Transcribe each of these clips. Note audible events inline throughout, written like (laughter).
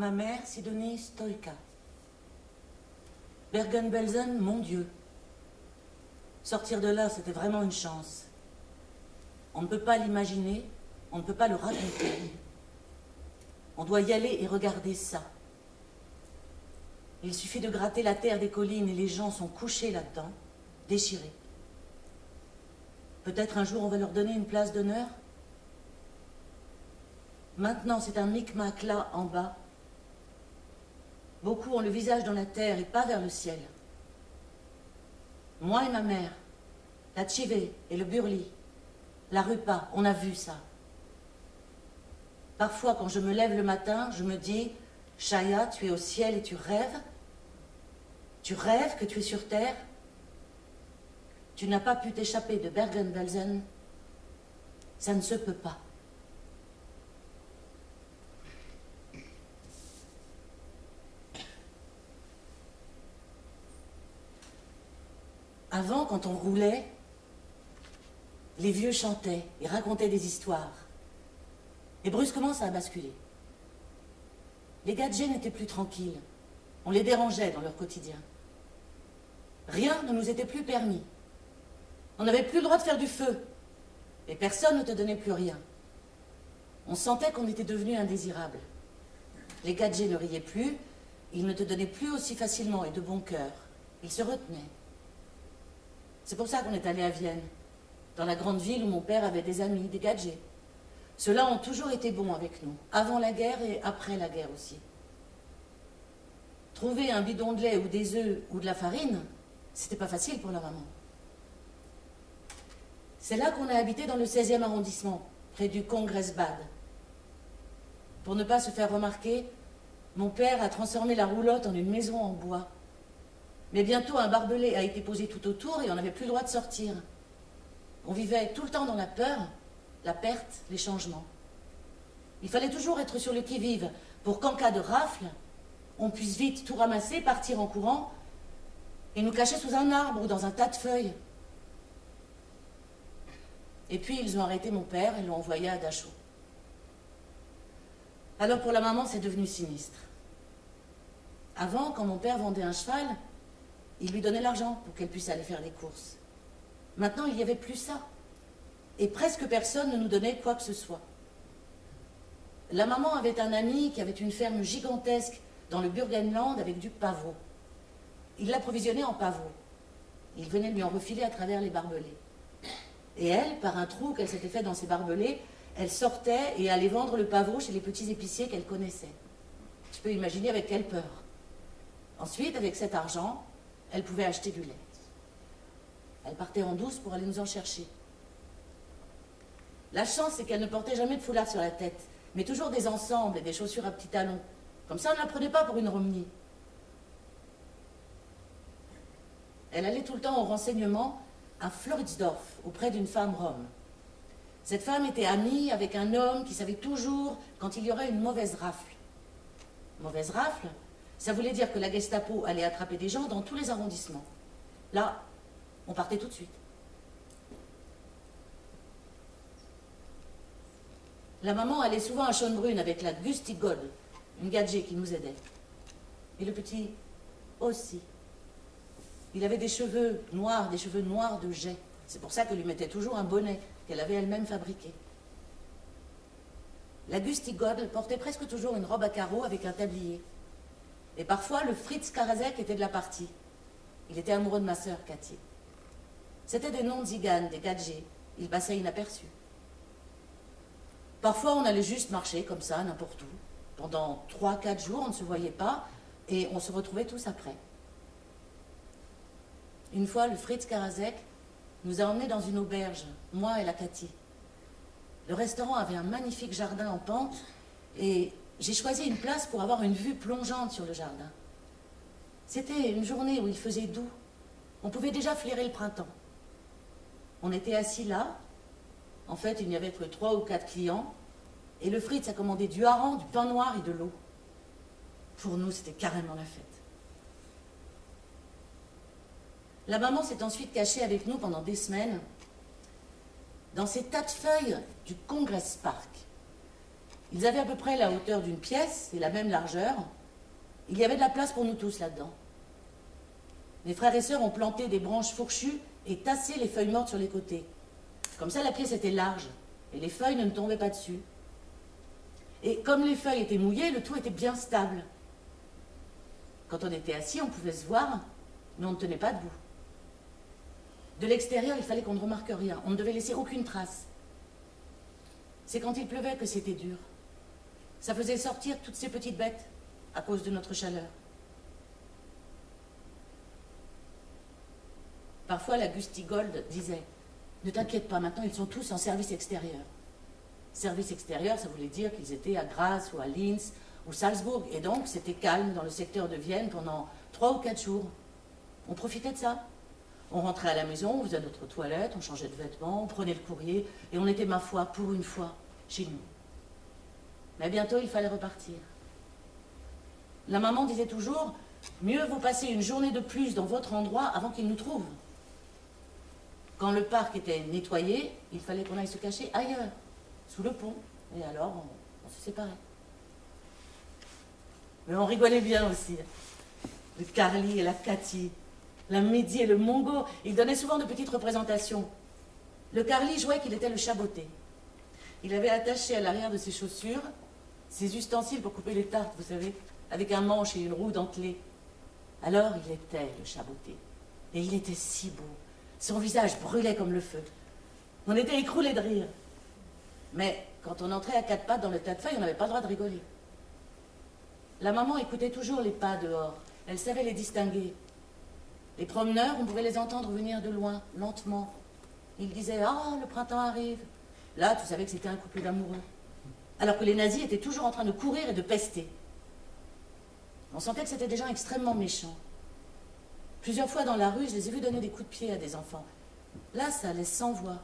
ma mère, Sidonie Stoïka. Bergen-Belsen, mon Dieu. Sortir de là, c'était vraiment une chance. On ne peut pas l'imaginer, on ne peut pas le raconter. On doit y aller et regarder ça. Il suffit de gratter la terre des collines et les gens sont couchés là-dedans, déchirés. Peut-être un jour on va leur donner une place d'honneur Maintenant, c'est un micmac là, en bas. Beaucoup ont le visage dans la terre et pas vers le ciel. Moi et ma mère, la Chivé et le Burli, la Rupa, on a vu ça. Parfois, quand je me lève le matin, je me dis, Shaya, tu es au ciel et tu rêves Tu rêves que tu es sur terre Tu n'as pas pu t'échapper de Bergen-Belsen Ça ne se peut pas. Avant, quand on roulait, les vieux chantaient et racontaient des histoires. Et brusquement, ça a basculé. Les gadgets n'étaient plus tranquilles. On les dérangeait dans leur quotidien. Rien ne nous était plus permis. On n'avait plus le droit de faire du feu. Et personne ne te donnait plus rien. On sentait qu'on était devenu indésirable. Les gadgets ne riaient plus, ils ne te donnaient plus aussi facilement et de bon cœur. Ils se retenaient. C'est pour ça qu'on est allé à Vienne, dans la grande ville où mon père avait des amis, des gadgets. Ceux-là ont toujours été bons avec nous, avant la guerre et après la guerre aussi. Trouver un bidon de lait ou des œufs ou de la farine, c'était pas facile pour la maman. C'est là qu'on a habité dans le 16e arrondissement, près du Congressbad. Pour ne pas se faire remarquer, mon père a transformé la roulotte en une maison en bois. Mais bientôt, un barbelé a été posé tout autour et on n'avait plus le droit de sortir. On vivait tout le temps dans la peur, la perte, les changements. Il fallait toujours être sur le qui-vive pour qu'en cas de rafle, on puisse vite tout ramasser, partir en courant et nous cacher sous un arbre ou dans un tas de feuilles. Et puis ils ont arrêté mon père et l'ont envoyé à Dachau. Alors pour la maman, c'est devenu sinistre. Avant, quand mon père vendait un cheval, il lui donnait l'argent pour qu'elle puisse aller faire les courses. Maintenant, il n'y avait plus ça. Et presque personne ne nous donnait quoi que ce soit. La maman avait un ami qui avait une ferme gigantesque dans le Burgenland avec du pavot. Il l'approvisionnait en pavot. Il venait lui en refiler à travers les barbelés. Et elle, par un trou qu'elle s'était fait dans ses barbelés, elle sortait et allait vendre le pavot chez les petits épiciers qu'elle connaissait. Tu peux imaginer avec quelle peur. Ensuite, avec cet argent, elle pouvait acheter du lait. Elle partait en douce pour aller nous en chercher. La chance, c'est qu'elle ne portait jamais de foulard sur la tête, mais toujours des ensembles et des chaussures à petits talons. Comme ça, on ne la prenait pas pour une romnie. Elle allait tout le temps au renseignement à Floridsdorf, auprès d'une femme rome. Cette femme était amie avec un homme qui savait toujours quand il y aurait une mauvaise rafle. Mauvaise rafle, ça voulait dire que la Gestapo allait attraper des gens dans tous les arrondissements. Là, on partait tout de suite. La maman allait souvent à Schönbrunn avec la Gusti Gold, une gadget qui nous aidait. Et le petit aussi. Il avait des cheveux noirs, des cheveux noirs de jet. C'est pour ça qu'elle lui mettait toujours un bonnet qu'elle avait elle-même fabriqué. La Gusti Gold portait presque toujours une robe à carreaux avec un tablier. Et parfois, le Fritz Karazek était de la partie. Il était amoureux de ma sœur, Cathy. C'était des noms ziganes, des gadgets. Il passait inaperçu. Parfois, on allait juste marcher comme ça, n'importe où. Pendant trois, quatre jours, on ne se voyait pas et on se retrouvait tous après. Une fois, le Fritz Karazek nous a emmenés dans une auberge, moi et la Cathy. Le restaurant avait un magnifique jardin en pente et j'ai choisi une place pour avoir une vue plongeante sur le jardin. C'était une journée où il faisait doux. On pouvait déjà flairer le printemps. On était assis là. En fait, il n'y avait que trois ou quatre clients. Et le Fritz a commandé du hareng, du pain noir et de l'eau. Pour nous, c'était carrément la fête. La maman s'est ensuite cachée avec nous pendant des semaines dans ces tas de feuilles du Congress Park. Ils avaient à peu près la hauteur d'une pièce et la même largeur. Il y avait de la place pour nous tous là-dedans. Mes frères et sœurs ont planté des branches fourchues et tassé les feuilles mortes sur les côtés. Comme ça, la pièce était large et les feuilles ne tombaient pas dessus. Et comme les feuilles étaient mouillées, le tout était bien stable. Quand on était assis, on pouvait se voir, mais on ne tenait pas debout. De l'extérieur, il fallait qu'on ne remarque rien. On ne devait laisser aucune trace. C'est quand il pleuvait que c'était dur. Ça faisait sortir toutes ces petites bêtes à cause de notre chaleur. Parfois, la Gustigold disait Ne t'inquiète pas, maintenant ils sont tous en service extérieur. Service extérieur, ça voulait dire qu'ils étaient à Graz ou à Linz ou Salzbourg. Et donc, c'était calme dans le secteur de Vienne pendant trois ou quatre jours. On profitait de ça. On rentrait à la maison, on faisait notre toilette, on changeait de vêtements, on prenait le courrier, et on était, ma foi, pour une fois, chez nous. Mais bientôt, il fallait repartir. La maman disait toujours, mieux vaut passer une journée de plus dans votre endroit avant qu'il nous trouve. Quand le parc était nettoyé, il fallait qu'on aille se cacher ailleurs, sous le pont. Et alors, on, se séparait. Mais on rigolait bien aussi. Le Carly et la Cathy, la Midi et le Mongo, ils donnaient souvent de petites représentations. Le Carly jouait qu'il était le chaboté. Il avait attaché à l'arrière de ses chaussures ses ustensiles pour couper les tartes, vous savez, avec un manche et une roue dentelée. Alors il était le chaboté. Et il était si beau. Son visage brûlait comme le feu. On était écroulés de rire. Mais quand on entrait à quatre pattes dans le tas de feuilles, on n'avait pas le droit de rigoler. La maman écoutait toujours les pas dehors. Elle savait les distinguer. Les promeneurs, on pouvait les entendre venir de loin, lentement. Ils disaient Ah, le printemps arrive. Là, tu savais que c'était un couple d'amoureux. Alors que les nazis étaient toujours en train de courir et de pester. On sentait que c'était des gens extrêmement méchants. Plusieurs fois dans la rue, je les ai vus donner des coups de pied à des enfants. Là, ça laisse sans voix.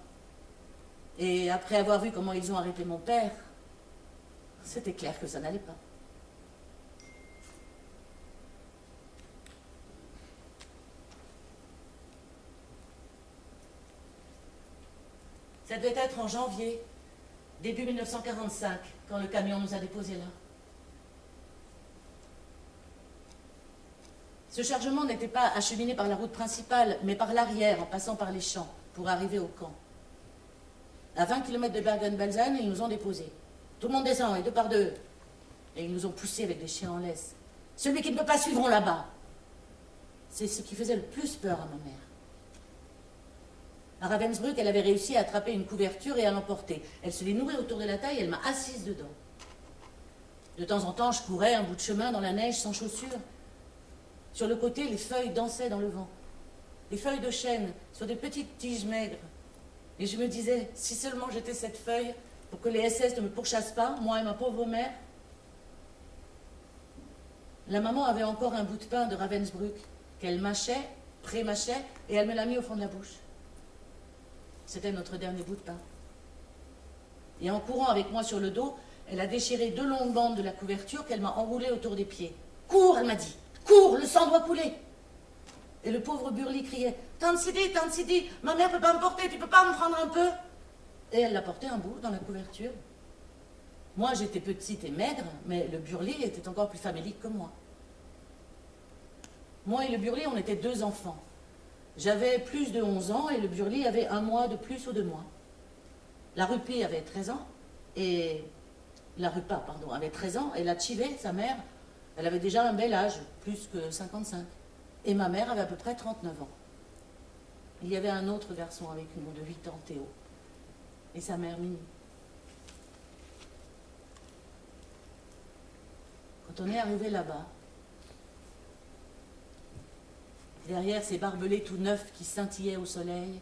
Et après avoir vu comment ils ont arrêté mon père, c'était clair que ça n'allait pas. Ça devait être en janvier, début 1945, quand le camion nous a déposés là. Ce chargement n'était pas acheminé par la route principale, mais par l'arrière, en passant par les champs, pour arriver au camp. À 20 km de Bergen-Belsen, ils nous ont déposés. Tout le monde descend, et deux par deux. Et ils nous ont poussés avec des chiens en laisse. Celui qui ne peut pas suivre, on là-bas. C'est ce qui faisait le plus peur à ma mère. À Ravensbrück, elle avait réussi à attraper une couverture et à l'emporter. Elle se nouée autour de la taille elle m'a assise dedans. De temps en temps, je courais un bout de chemin dans la neige sans chaussures. Sur le côté, les feuilles dansaient dans le vent. Des feuilles de chêne sur des petites tiges maigres. Et je me disais, si seulement j'étais cette feuille pour que les SS ne me pourchassent pas, moi et ma pauvre mère. La maman avait encore un bout de pain de Ravensbrück qu'elle mâchait, pré-mâchait, et elle me l'a mis au fond de la bouche. C'était notre dernier bout de pain. Et en courant avec moi sur le dos, elle a déchiré deux longues bandes de la couverture qu'elle m'a enroulées autour des pieds. Cours, elle m'a dit. Cours, le sang doit couler. Et le pauvre Burly criait Tante Sidi, Tante Sidi, ma mère ne peut pas me porter, tu peux pas me prendre un peu Et elle l'a porté un bout dans la couverture. Moi, j'étais petite et maigre, mais le Burly était encore plus famélique que moi. Moi et le Burly, on était deux enfants. J'avais plus de 11 ans et le Burly avait un mois de plus ou de moins. La Rupi avait 13 ans et la Rupa, pardon, avait 13 ans et la Chivé, sa mère, elle avait déjà un bel âge, plus que 55. Et ma mère avait à peu près 39 ans. Il y avait un autre garçon avec nous de 8 ans, Théo, et sa mère Mini. Quand on est arrivé là-bas, derrière ces barbelés tout neufs qui scintillaient au soleil.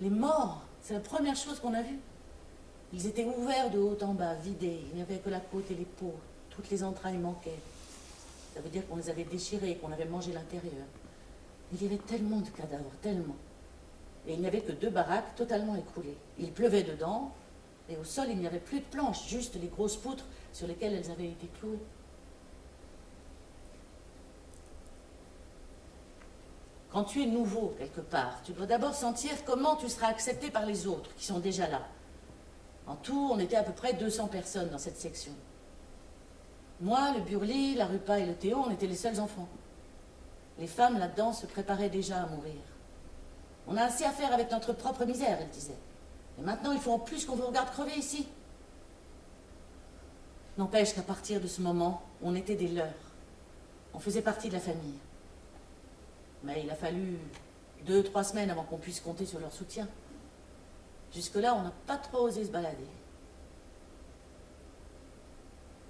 Les morts, c'est la première chose qu'on a vue. Ils étaient ouverts de haut en bas, vidés. Il n'y avait que la côte et les peaux. Toutes les entrailles manquaient. Ça veut dire qu'on les avait déchirés, qu'on avait mangé l'intérieur. Il y avait tellement de cadavres, tellement. Et il n'y avait que deux baraques totalement écroulées. Il pleuvait dedans, et au sol, il n'y avait plus de planches, juste les grosses poutres sur lesquelles elles avaient été clouées. Quand tu es nouveau quelque part, tu dois d'abord sentir comment tu seras accepté par les autres qui sont déjà là. En tout, on était à peu près 200 personnes dans cette section. Moi, le Burli, la Rupa et le Théo, on était les seuls enfants. Les femmes là-dedans se préparaient déjà à mourir. On a assez à faire avec notre propre misère, elle disait. Et maintenant, il faut en plus qu'on vous regarde crever ici. N'empêche qu'à partir de ce moment, on était des leurs. On faisait partie de la famille. Mais il a fallu deux, trois semaines avant qu'on puisse compter sur leur soutien. Jusque-là, on n'a pas trop osé se balader.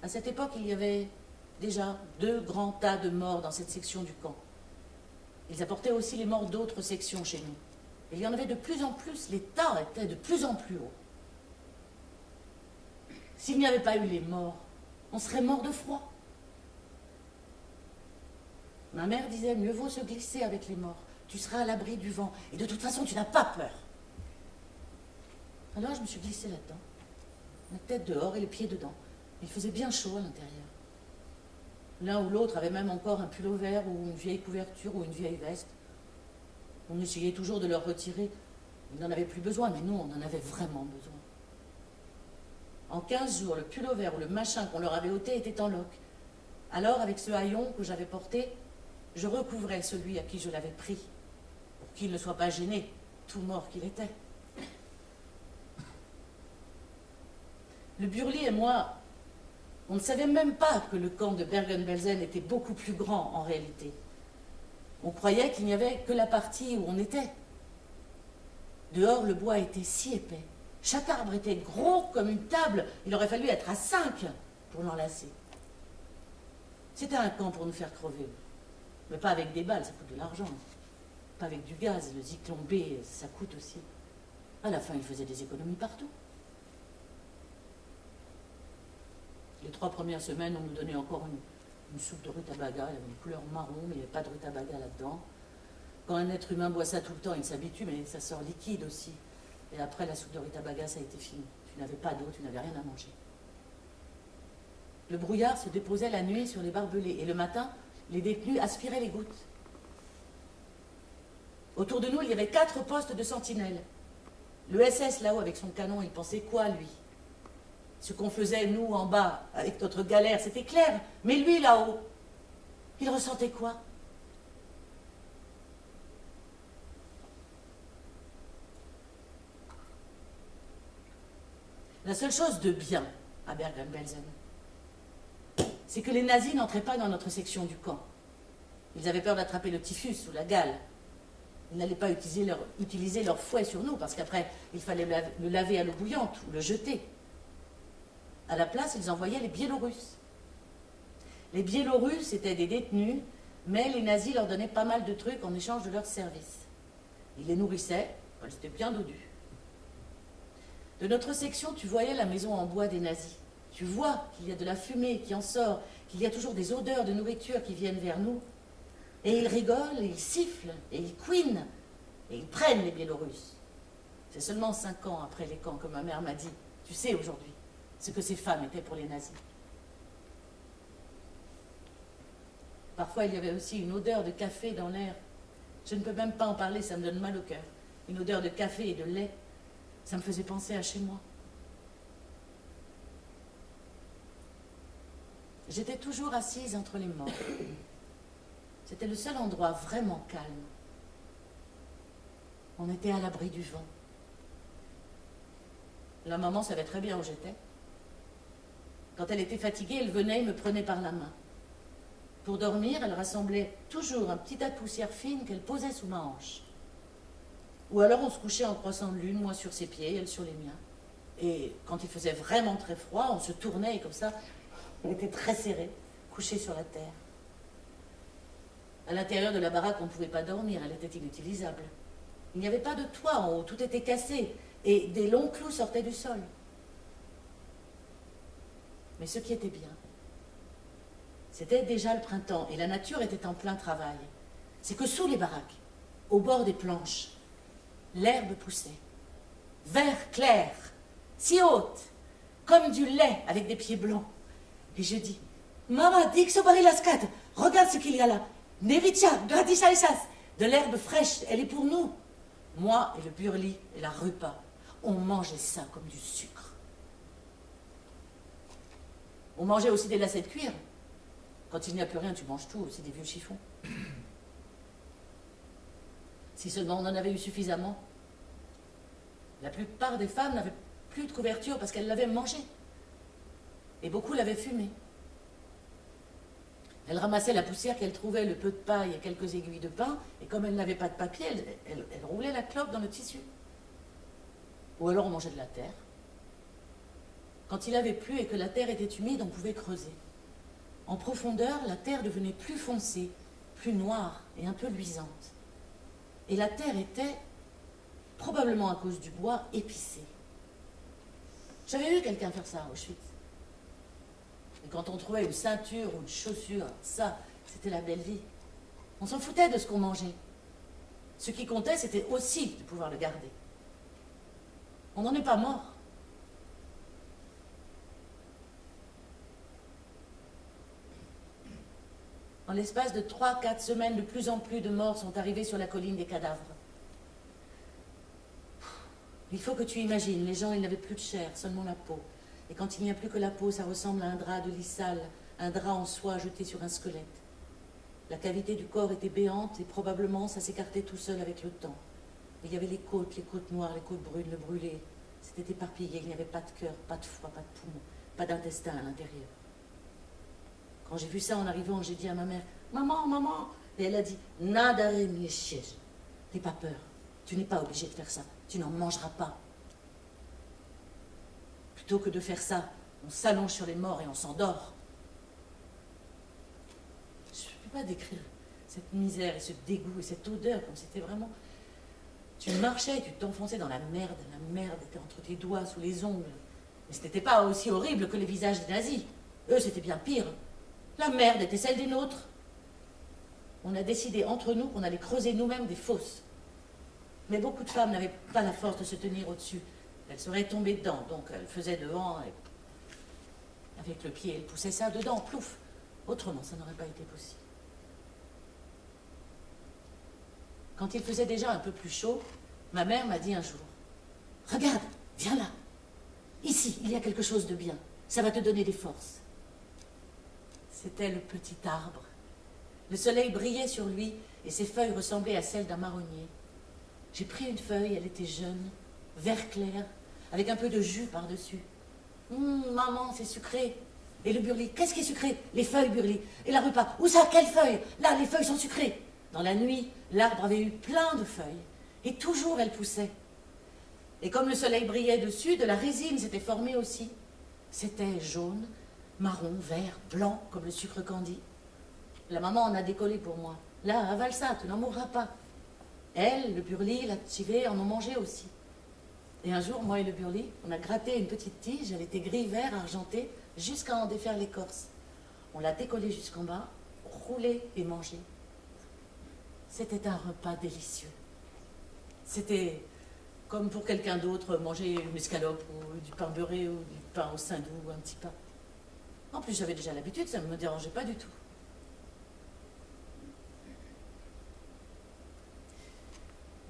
À cette époque, il y avait déjà deux grands tas de morts dans cette section du camp. Ils apportaient aussi les morts d'autres sections chez nous. Il y en avait de plus en plus, les tas étaient de plus en plus hauts. S'il n'y avait pas eu les morts, on serait mort de froid. Ma mère disait, mieux vaut se glisser avec les morts. Tu seras à l'abri du vent. Et de toute façon, tu n'as pas peur. Alors je me suis glissée là-dedans. La tête dehors et les pieds dedans. Il faisait bien chaud à l'intérieur. L'un ou l'autre avait même encore un pull vert ou une vieille couverture ou une vieille veste. On essayait toujours de leur retirer. Ils n'en avaient plus besoin, mais nous, on en avait vraiment besoin. En 15 jours, le pull vert ou le machin qu'on leur avait ôté était en loc. Alors, avec ce haillon que j'avais porté, je recouvrais celui à qui je l'avais pris, pour qu'il ne soit pas gêné, tout mort qu'il était. Le Burli et moi, on ne savait même pas que le camp de Bergen-Belsen était beaucoup plus grand en réalité. On croyait qu'il n'y avait que la partie où on était. Dehors, le bois était si épais. Chaque arbre était gros comme une table. Il aurait fallu être à cinq pour l'enlacer. C'était un camp pour nous faire crever. Mais pas avec des balles, ça coûte de l'argent. Pas avec du gaz, le zyklon B, ça coûte aussi. À la fin, il faisait des économies partout. Les trois premières semaines, on nous donnait encore une, soupe de rutabaga, elle avait une couleur marron, mais il n'y avait pas de rutabaga là-dedans. Quand un être humain boit ça tout le temps, il s'habitue, mais ça sort liquide aussi. Et après, la soupe de rutabaga, ça a été fini. Tu n'avais pas d'eau, tu n'avais rien à manger. Le brouillard se déposait la nuit sur les barbelés, et le matin, les détenus aspiraient les gouttes. Autour de nous, il y avait quatre postes de sentinelles. Le SS là-haut avec son canon, il pensait quoi, lui? Ce qu'on faisait, nous, en bas, avec notre galère, c'était clair. Mais lui, là-haut, il ressentait quoi? La seule chose de bien à Bergen-Belsen, c'est que les nazis n'entraient pas dans notre section du camp. Ils avaient peur d'attraper le typhus ou la gale. Ils n'allaient pas utiliser leur, fouet sur nous, parce qu'après, il fallait le laver à l'eau bouillante ou le jeter. À la place, ils envoyaient les Biélorusses. Les Biélorusses étaient des détenus, mais les nazis leur donnaient pas mal de trucs en échange de leurs services. Ils les nourrissaient, elles étaient bien dodus. De notre section, tu voyais la maison en bois des nazis. Tu vois qu'il y a de la fumée qui en sort, qu'il y a toujours des odeurs de nourriture qui viennent vers nous. Et ils rigolent, et ils sifflent, et ils couinent, et ils prennent les Biélorusses. C'est seulement cinq ans après les camps que ma mère m'a dit, tu sais aujourd'hui, ce que ces femmes étaient pour les nazis. Parfois, il y avait aussi une odeur de café dans l'air. Je ne peux même pas en parler, ça me donne mal au cœur. Une odeur de café et de lait. Ça me faisait penser à chez moi. J'étais toujours assise entre les morts. C'était le seul endroit vraiment calme. On était à l'abri du vent. La maman savait très bien où j'étais. Quand elle était fatiguée, elle venait et me prenait par la main. Pour dormir, elle rassemblait toujours un petit tas de poussière fine qu'elle posait sous ma hanche. Ou alors on se couchait en croissant de lune, moi sur ses pieds, elle sur les miens. Et quand il faisait vraiment très froid, on se tournait comme ça, on était très serrés, couchés sur la terre. À l'intérieur de la baraque, on ne pouvait pas dormir, elle était inutilisable. Il n'y avait pas de toit en haut, tout était cassé, et des longs clous sortaient du sol. Mais ce qui était bien, c'était déjà le printemps et la nature était en plein travail. C'est que sous les baraques, au bord des planches, l'herbe poussait, vert clair, si haute, comme du lait avec des pieds blancs. Et je dis, Mama, Dixo Barilascat, regarde ce qu'il y a là. Nevitia, Gradisaisas, de l'herbe fraîche, elle est pour nous. Moi et le burli et la rupa, on mangeait ça comme du sucre. On mangeait aussi des lacets de cuir. Quand il n'y a plus rien, tu manges tout, c'est des vieux chiffons. Si seulement on en avait eu suffisamment. La plupart des femmes n'avaient plus de couverture parce qu'elles l'avaient mangé. Et beaucoup l'avaient fumé. Elles ramassaient la poussière qu'elles trouvaient, le peu de paille et quelques aiguilles de pain, et comme elles n'avaient pas de papier, elles, roulaient la clope dans le tissu. Ou alors on mangeait de la terre. Quand il avait plu et que la terre était humide, on pouvait creuser. En profondeur, la terre devenait plus foncée, plus noire et un peu luisante. Et la terre était, probablement à cause du bois, épicée. J'avais vu quelqu'un faire ça à Auschwitz. Et quand on trouvait une ceinture ou une chaussure, ça, c'était la belle vie. On s'en foutait de ce qu'on mangeait. Ce qui comptait, c'était aussi de pouvoir le garder. On n'en est pas mort. En l'espace de 3-4 semaines, de plus en plus de morts sont arrivés sur la colline des cadavres. Il faut que tu imagines, les gens, ils n'avaient plus de chair, seulement la peau. Et quand il n'y a plus que la peau, ça ressemble à un drap de lit sale, un drap en soie jeté sur un squelette. La cavité du corps était béante et probablement ça s'écartait tout seul avec le temps. il y avait les côtes, les côtes noires, les côtes brunes, le brûlé. C'était éparpillé, il n'y avait pas de cœur, pas de foie, pas de poumon, pas d'intestin à l'intérieur. Quand j'ai vu ça en arrivant, j'ai dit à ma mère, maman, maman. Et elle a dit, nada. N'aie pas peur. Tu n'es pas obligé de faire ça. Tu n'en mangeras pas. Plutôt que de faire ça, on s'allonge sur les morts et on s'endort. Je ne peux pas décrire cette misère et ce dégoût et cette odeur comme c'était vraiment... Tu marchais et tu t'enfonçais dans la merde. La merde était entre tes doigts, sous les ongles. Mais ce n'était pas aussi horrible que les visages des nazis. Eux, c'était bien pire. La merde était celle des nôtres. On a décidé entre nous qu'on allait creuser nous-mêmes des fosses. Mais beaucoup de femmes n'avaient pas la force de se tenir au-dessus. Elles seraient tombées dedans, donc elles faisaient devant et avec le pied, elles poussaient ça dedans, plouf. Autrement, ça n'aurait pas été possible. Quand il faisait déjà un peu plus chaud, ma mère m'a dit un jour Regarde, viens là. Ici, il y a quelque chose de bien. Ça va te donner des forces. C'était le petit arbre. Le soleil brillait sur lui et ses feuilles ressemblaient à celles d'un marronnier. J'ai pris une feuille, elle était jeune, vert clair, avec un peu de jus par-dessus. Hum, maman, c'est sucré. Et le burli, qu'est-ce qui est sucré? Les feuilles burli. Et la repas, où ça Quelles feuilles Là, les feuilles sont sucrées. Dans la nuit, l'arbre avait eu plein de feuilles. Et toujours elles poussaient. Et comme le soleil brillait dessus, de la résine s'était formée aussi. C'était jaune, marron, vert, blanc, comme le sucre candi. La maman en a décollé pour moi. Là, avale ça, tu n'en mourras pas. Elle, le burli, la en ont mangé aussi. Et un jour, moi et le burli, on a gratté une petite tige, elle était gris, vert, argentée, jusqu'à en défaire l'écorce. On l'a décollée jusqu'en bas, roulée et mangée. C'était un repas délicieux. C'était comme pour quelqu'un d'autre manger une escalope ou du pain beurré ou du pain au saindoux ou un petit pain. En plus, j'avais déjà l'habitude, ça ne me dérangeait pas du tout.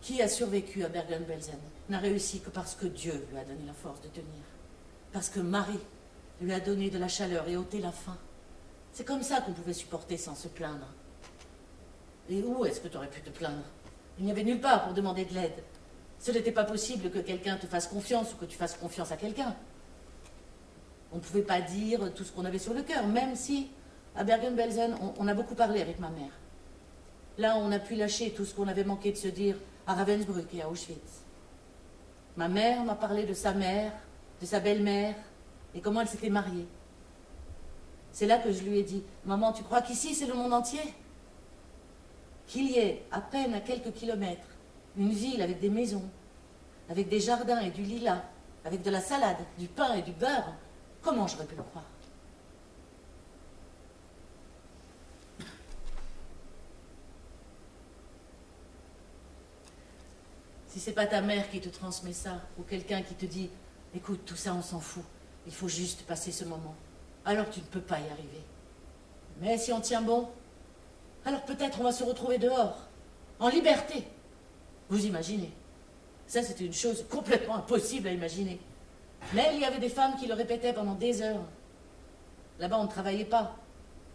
Qui a survécu à Bergen-Belsen? N'a réussi que parce que Dieu lui a donné la force de tenir. Parce que Marie lui a donné de la chaleur et ôté la faim. C'est comme ça qu'on pouvait supporter sans se plaindre. Et où est-ce que tu aurais pu te plaindre? Il n'y avait nulle part pour demander de l'aide. Ce n'était pas possible que quelqu'un te fasse confiance ou que tu fasses confiance à quelqu'un. On ne pouvait pas dire tout ce qu'on avait sur le cœur, même si, à Bergen-Belsen, on, a beaucoup parlé avec ma mère. Là, on a pu lâcher tout ce qu'on avait manqué de se dire à Ravensbrück et à Auschwitz. Ma mère m'a parlé de sa mère, de sa belle-mère, et comment elle s'était mariée. C'est là que je lui ai dit, Maman, tu crois qu'ici c'est le monde entier? Qu'il y ait, à peine à quelques kilomètres, une ville avec des maisons, avec des jardins et du lilas, avec de la salade, du pain et du beurre, Comment j'aurais pu le croire? Si c'est pas ta mère qui te transmet ça, ou quelqu'un qui te dit Écoute, tout ça, on s'en fout, il faut juste passer ce moment, alors tu ne peux pas y arriver. Mais si on tient bon, alors peut-être on va se retrouver dehors, en liberté. Vous imaginez Ça, c'était une chose complètement impossible à imaginer. Mais il y avait des femmes qui le répétaient pendant des heures. Là-bas, on ne travaillait pas.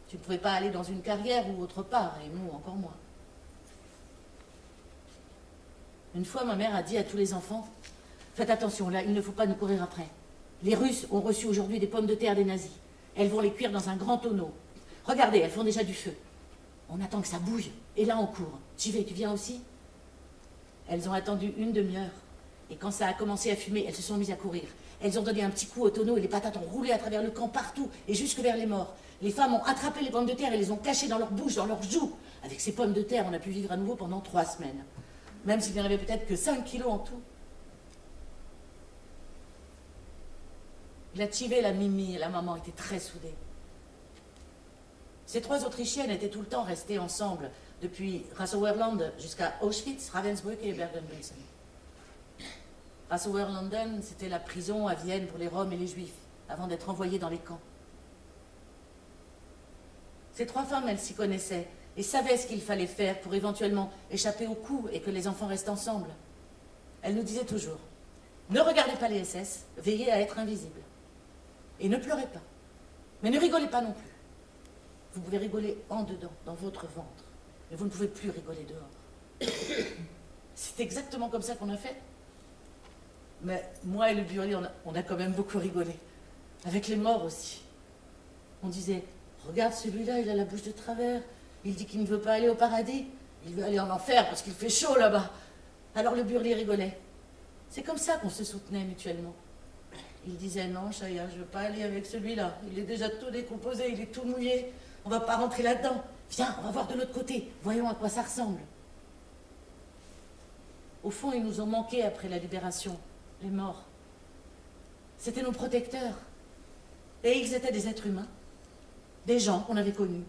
Tu ne pouvais pas aller dans une carrière ou autre part, et nous encore moins. Une fois, ma mère a dit à tous les enfants Faites attention, là, il ne faut pas nous courir après. Les Russes ont reçu aujourd'hui des pommes de terre des nazis. Elles vont les cuire dans un grand tonneau. Regardez, elles font déjà du feu. On attend que ça bouille, et là on court. Tu vas, tu viens aussi? Elles ont attendu une demi-heure. Et quand ça a commencé à fumer, elles se sont mises à courir. Elles ont donné un petit coup au tonneau et les patates ont roulé à travers le camp partout et jusque vers les morts. Les femmes ont attrapé les pommes de terre et les ont cachées dans leur bouche, dans leurs joues. Avec ces pommes de terre, on a pu vivre à nouveau pendant trois semaines. Même s'il n'y en avait peut-être que 5 kilos en tout. La Tivée, la Mimi et la maman étaient très soudées. Ces trois Autrichiennes étaient tout le temps restées ensemble, depuis Rassauerland jusqu'à Auschwitz, Ravensbrück et Bergen-Belsen. Rassauerlanden, c'était la prison à Vienne pour les Roms et les Juifs, avant d'être envoyés dans les camps. Ces trois femmes, elles s'y connaissaient et savaient ce qu'il fallait faire pour éventuellement échapper au coup et que les enfants restent ensemble. Elles nous disaient toujours Ne regardez pas les SS, veillez à être invisibles. Et ne pleurez pas. Mais ne rigolez pas non plus. Vous pouvez rigoler en dedans, dans votre ventre. Mais vous ne pouvez plus rigoler dehors. (coughs) C'est exactement comme ça qu'on a fait. Mais moi et le Burly, on a, quand même beaucoup rigolé. Avec les morts aussi. On disait, regarde celui-là, il a la bouche de travers. Il dit qu'il ne veut pas aller au paradis. Il veut aller en enfer parce qu'il fait chaud là-bas. Alors le Burly rigolait. C'est comme ça qu'on se soutenait mutuellement. Il disait non, Chaya, je ne veux pas aller avec celui-là. Il est déjà tout décomposé, il est tout mouillé. On ne va pas rentrer là-dedans. Viens, on va voir de l'autre côté. Voyons à quoi ça ressemble. Au fond, ils nous ont manqué après la libération, les morts. C'était nos protecteurs. Et ils étaient des êtres humains, des gens qu'on avait connus.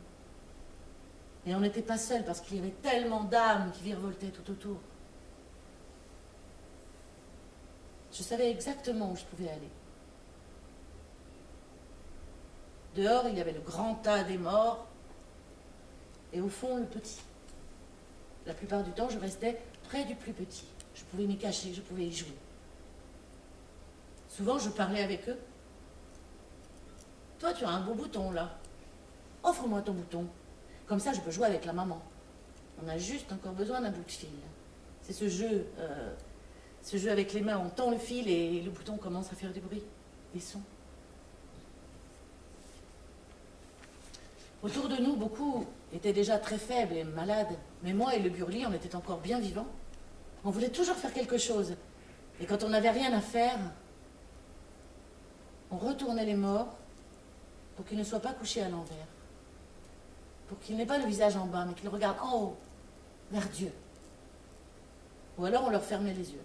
Et on n'était pas seuls parce qu'il y avait tellement d'âmes qui virevoltaient tout autour. Je savais exactement où je pouvais aller. Dehors, il y avait le grand tas des morts, et au fond, le petit. La plupart du temps, je restais près du plus petit. Je pouvais m'y cacher, je pouvais y jouer. Souvent, je parlais avec eux. Toi, tu as un beau bouton là. Offre-moi ton bouton. Comme ça, je peux jouer avec la maman. On a juste encore besoin d'un bout de fil. C'est ce jeu, euh, ce jeu avec les mains. On tend le fil et le bouton commence à faire du bruit, des sons. Autour de nous, beaucoup étaient déjà très faibles et malades, mais moi et le Burly, on était encore bien vivants. On voulait toujours faire quelque chose. Et quand on n'avait rien à faire, on retournait les morts pour qu'ils ne soient pas couchés à l'envers. Pour qu'ils n'aient pas le visage en bas, mais qu'ils regardent en haut, vers Dieu. Ou alors on leur fermait les yeux.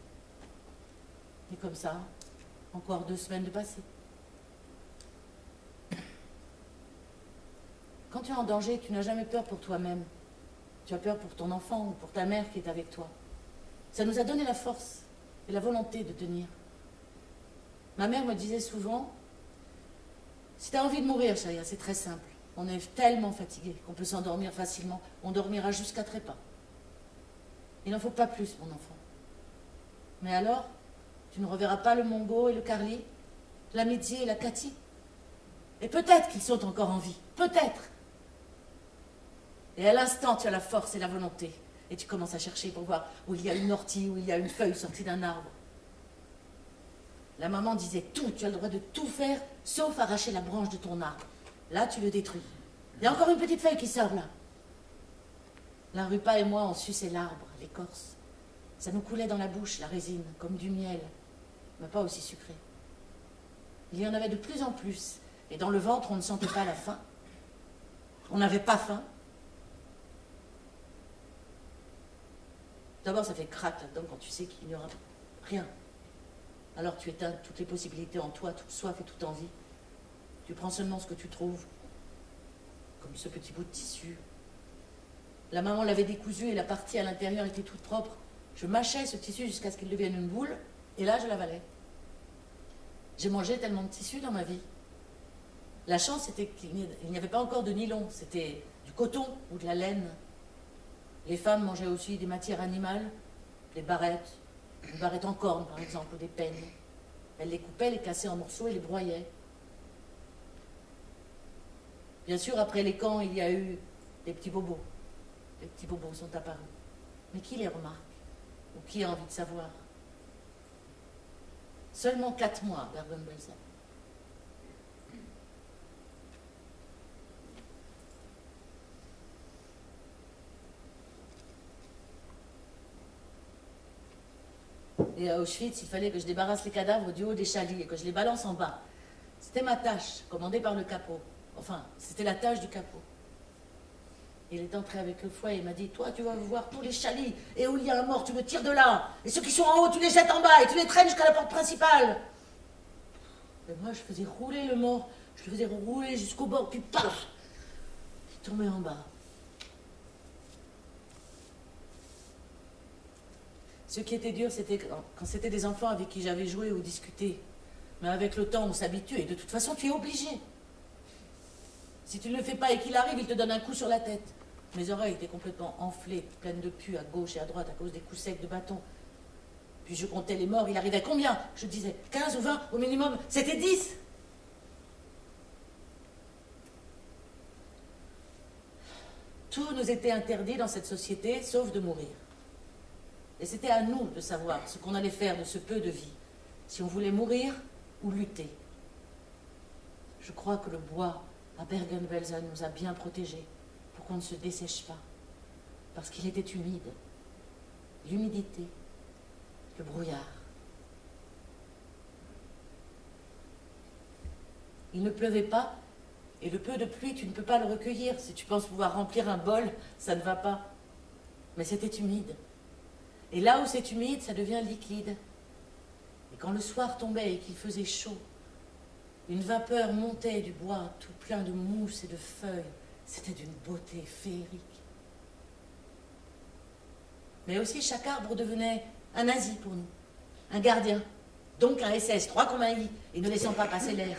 Et comme ça, encore deux semaines de passé. Quand tu es en danger, tu n'as jamais peur pour toi-même. Tu as peur pour ton enfant ou pour ta mère qui est avec toi. Ça nous a donné la force et la volonté de tenir. Ma mère me disait souvent, si tu as envie de mourir, Chaya, c'est très simple. On est tellement fatigué qu'on peut s'endormir facilement. On dormira jusqu'à trépas. Il n'en faut pas plus, mon enfant. Mais alors, tu ne reverras pas le Mongo et le Carly, l'amitié et la Cathy? Et peut-être qu'ils sont encore en vie. Peut-être. Et à l'instant, tu as la force et la volonté. Et tu commences à chercher pour voir où il y a une ortie, où il y a une feuille sortie d'un arbre. La maman disait tout, tu as le droit de tout faire, sauf arracher la branche de ton arbre. Là, tu le détruis. Il y a encore une petite feuille qui sort là. La rupa et moi, on suçait l'arbre, l'écorce. Ça nous coulait dans la bouche, la résine, comme du miel, mais pas aussi sucré. Il y en avait de plus en plus, et dans le ventre, on ne sentait pas la faim. On n'avait pas faim, D'abord, ça fait craque là-dedans quand tu sais qu'il n'y aura rien. Alors tu éteins toutes les possibilités en toi, toute soif et toute envie. Tu prends seulement ce que tu trouves, comme ce petit bout de tissu. La maman l'avait décousu et la partie à l'intérieur était toute propre. Je mâchais ce tissu jusqu'à ce qu'il devienne une boule, et là je l'avalais. J'ai mangé tellement de tissu dans ma vie. La chance, c'était qu'il n'y avait pas encore de nylon, c'était du coton ou de la laine. Les femmes mangeaient aussi des matières animales, des barrettes, des barrettes en corne par exemple, ou des peignes. Elles les coupaient, les cassaient en morceaux et les broyaient. Bien sûr, après les camps, il y a eu des petits bobos. Les petits bobos sont apparus. Mais qui les remarque Ou qui a envie de savoir? Seulement quatre mois, Bergen-Belsen. Et à Auschwitz, il fallait que je débarrasse les cadavres du haut des chalets et que je les balance en bas. C'était ma tâche, commandée par le capot. Enfin, c'était la tâche du capot. Il est entré avec le foie et m'a dit Toi, tu vas voir tous les chalets et où il y a un mort, tu me tires de là. Et ceux qui sont en haut, tu les jettes en bas et tu les traînes jusqu'à la porte principale. Et moi, je faisais rouler le mort. Je le faisais rouler jusqu'au bord, puis paf Il tombait en bas. Ce qui était dur, c'était quand c'était des enfants avec qui j'avais joué ou discuté. Mais avec le temps, on s'habitue et de toute façon, tu es obligé. Si tu ne le fais pas et qu'il arrive, il te donne un coup sur la tête. Mes oreilles étaient complètement enflées, pleines de pu à gauche et à droite à cause des coups secs de bâton. Puis je comptais les morts, il arrivait combien? Je disais 15 ou 20 au minimum. C'était 10 Tout nous était interdit dans cette société, sauf de mourir. Et c'était à nous de savoir ce qu'on allait faire de ce peu de vie, si on voulait mourir ou lutter. Je crois que le bois à Bergen-Belsen nous a bien protégés pour qu'on ne se dessèche pas, parce qu'il était humide. L'humidité, le brouillard. Il ne pleuvait pas, et le peu de pluie, tu ne peux pas le recueillir. Si tu penses pouvoir remplir un bol, ça ne va pas. Mais c'était humide. Et là où c'est humide, ça devient liquide. Et quand le soir tombait et qu'il faisait chaud, une vapeur montait du bois tout plein de mousse et de feuilles. C'était d'une beauté féerique. Mais aussi chaque arbre devenait un asile pour nous, un gardien, donc un SS, trois comme un I, et ne laissant pas passer l'air.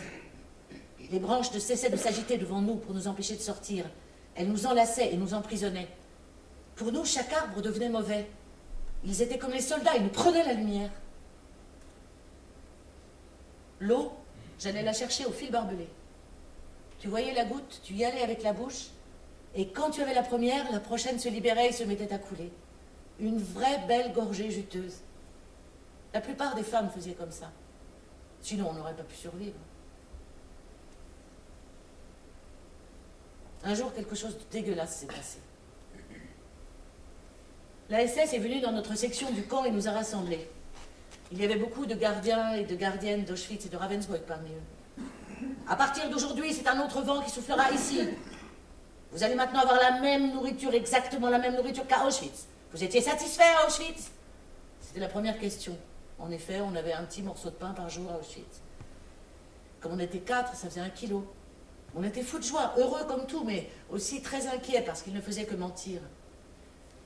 Les branches ne cessaient de s'agiter devant nous pour nous empêcher de sortir. Elles nous enlaçaient et nous emprisonnaient. Pour nous, chaque arbre devenait mauvais. Ils étaient comme les soldats, ils nous prenaient la lumière. L'eau, j'allais la chercher au fil barbelé. Tu voyais la goutte, tu y allais avec la bouche, et quand tu avais la première, la prochaine se libérait et se mettait à couler. Une vraie belle gorgée juteuse. La plupart des femmes faisaient comme ça. Sinon, on n'aurait pas pu survivre. Un jour, quelque chose de dégueulasse s'est passé. La SS est venue dans notre section du camp et nous a rassemblés. Il y avait beaucoup de gardiens et de gardiennes d'Auschwitz et de Ravensbrück parmi eux. À partir d'aujourd'hui, c'est un autre vent qui soufflera ici. Vous allez maintenant avoir la même nourriture, exactement la même nourriture qu'à Auschwitz. Vous étiez satisfait à Auschwitz? C'était la première question. En effet, on avait un petit morceau de pain par jour à Auschwitz. Comme on était quatre, ça faisait un kilo. On était fous de joie, heureux comme tout, mais aussi très inquiets parce qu'ils ne faisaient que mentir.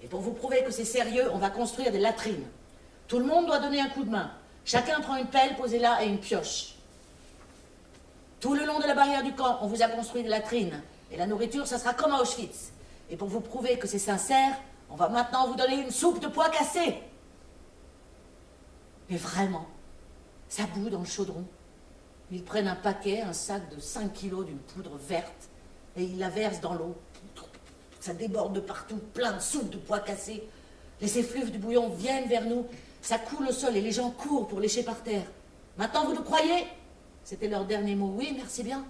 Et pour vous prouver que c'est sérieux, on va construire des latrines. Tout le monde doit donner un coup de main. Chacun prend une pelle, posez-la et une pioche. Tout le long de la barrière du camp, on vous a construit des latrines. Et la nourriture, ça sera comme à Auschwitz. Et pour vous prouver que c'est sincère, on va maintenant vous donner une soupe de pois cassés. Mais vraiment, ça bout dans le chaudron. Ils prennent un paquet, un sac de 5 kilos d'une poudre verte, et ils la versent dans l'eau. Ça déborde de partout, plein de soupe de pois cassés. Les effluves du bouillon viennent vers nous. Ça coule au sol et les gens courent pour lécher par terre. Maintenant, vous nous croyez? C'était leur dernier mot. Oui, merci bien,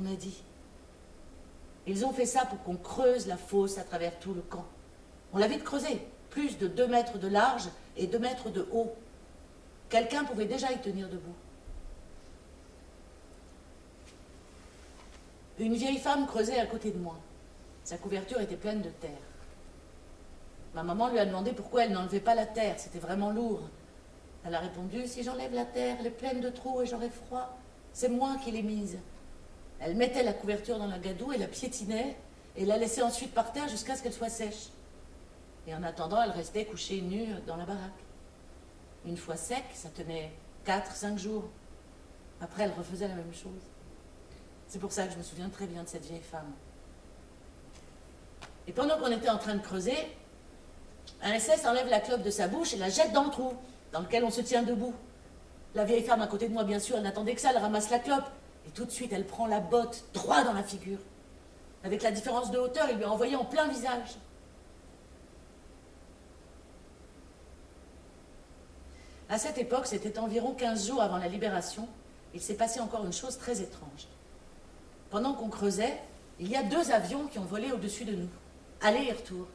on a dit. Ils ont fait ça pour qu'on creuse la fosse à travers tout le camp. On l'a vite creusé, plus de deux mètres de large et deux mètres de haut. Quelqu'un pouvait déjà y tenir debout. Une vieille femme creusait à côté de moi. Sa couverture était pleine de terre. Ma maman lui a demandé pourquoi elle n'enlevait pas la terre, c'était vraiment lourd. Elle a répondu Si j'enlève la terre, elle est pleine de trous et j'aurai froid. C'est moi qui l'ai mise. Elle mettait la couverture dans la gadoue et la piétinait et la laissait ensuite par terre jusqu'à ce qu'elle soit sèche. Et en attendant, elle restait couchée nue dans la baraque. Une fois sec, ça tenait 4-5 jours. Après, elle refaisait la même chose. C'est pour ça que je me souviens très bien de cette vieille femme. Et pendant qu'on était en train de creuser, un SS enlève la clope de sa bouche et la jette dans le trou, dans lequel on se tient debout. La vieille femme à côté de moi, bien sûr, elle n'attendait que ça, elle ramasse la clope. Et tout de suite, elle prend la botte droit dans la figure. Avec la différence de hauteur, il lui a envoyé en plein visage. À cette époque, c'était environ 15 jours avant la libération, il s'est passé encore une chose très étrange. Pendant qu'on creusait, il y a deux avions qui ont volé au-dessus de nous. Aller et retour.